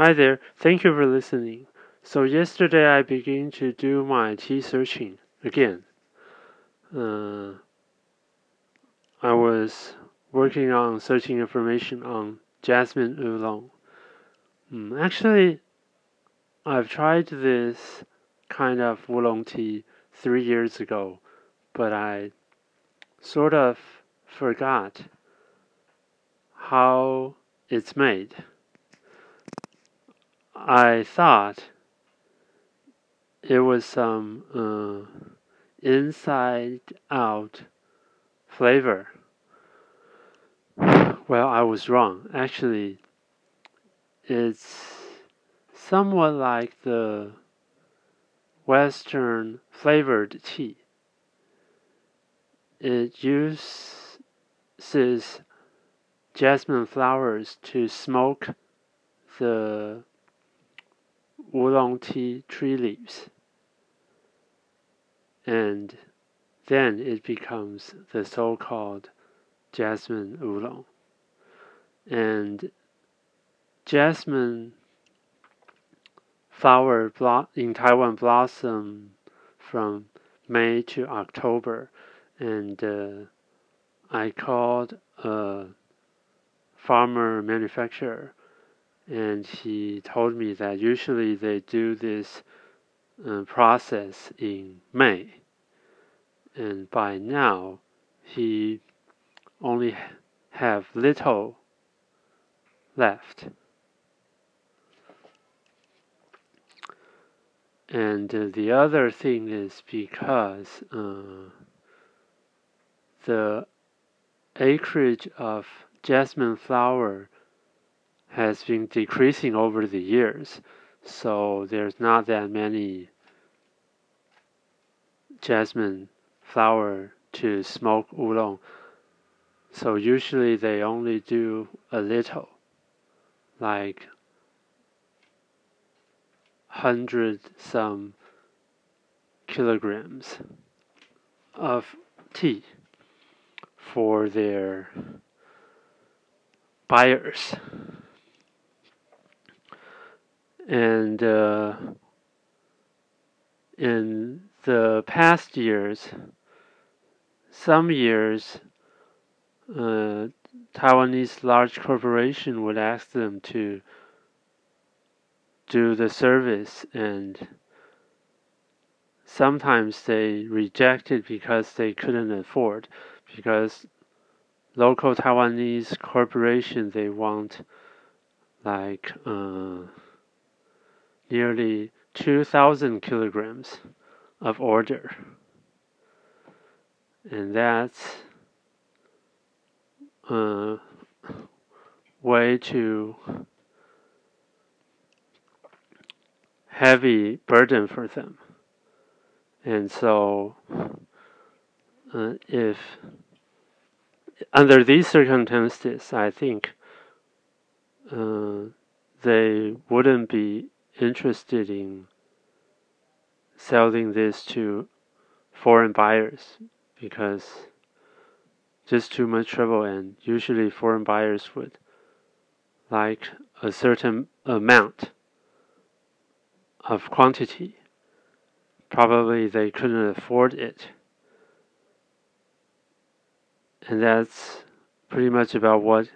Hi there, thank you for listening. So yesterday I began to do my tea searching again. Uh, I was working on searching information on jasmine oolong. Mm, actually, I've tried this kind of oolong tea three years ago, but I sort of forgot how it's made. I thought it was some uh, inside out flavor. Well, I was wrong. Actually, it's somewhat like the Western flavored tea. It uses jasmine flowers to smoke the oolong tea tree leaves. And then it becomes the so called jasmine oolong. And jasmine flower in Taiwan blossom from May to October, and uh, I called a farmer manufacturer and he told me that usually they do this uh, process in May, and by now he only have little left. And uh, the other thing is because uh, the acreage of jasmine flower has been decreasing over the years. So there's not that many jasmine flower to smoke oolong. So usually they only do a little, like hundred some kilograms of tea for their buyers and uh, in the past years, some years, uh, Taiwanese large corporation would ask them to do the service, and sometimes they rejected because they couldn't afford, because local Taiwanese corporation they want like. Uh, nearly 2,000 kilograms of order. And that's a way too heavy burden for them. And so, uh, if under these circumstances, I think uh, they wouldn't be interested in selling this to foreign buyers because just too much trouble and usually foreign buyers would like a certain amount of quantity. Probably they couldn't afford it. And that's pretty much about what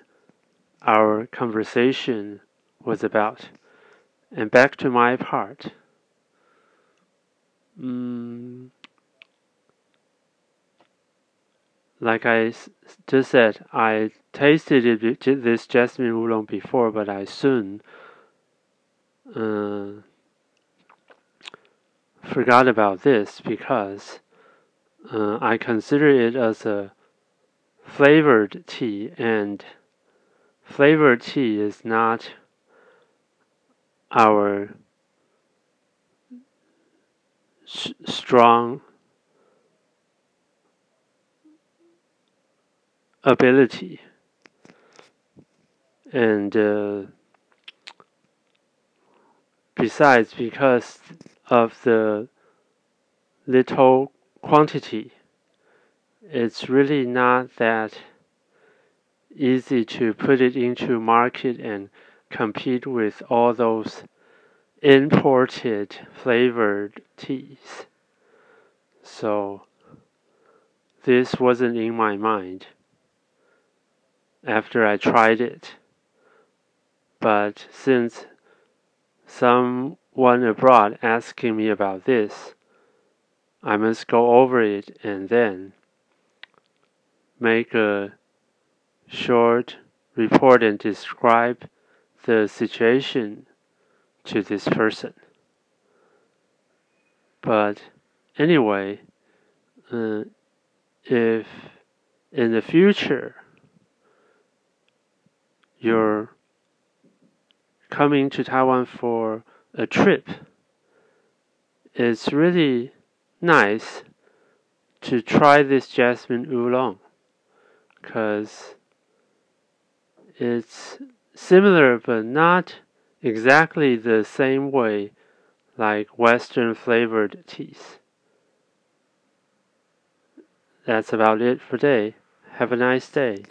our conversation was about and back to my part. Mm, like I just said, I tasted it, this jasmine oolong before, but I soon uh, forgot about this because uh, I consider it as a flavored tea, and flavored tea is not our strong ability. And uh, besides because of the little quantity it's really not that easy to put it into market and compete with all those imported flavored teas. So this wasn't in my mind after I tried it. But since someone abroad asking me about this, I must go over it and then make a short report and describe the situation to this person. But anyway, uh, if in the future you're coming to Taiwan for a trip, it's really nice to try this jasmine oolong because it's similar but not exactly the same way like Western flavored teas. That's about it for today. Have a nice day.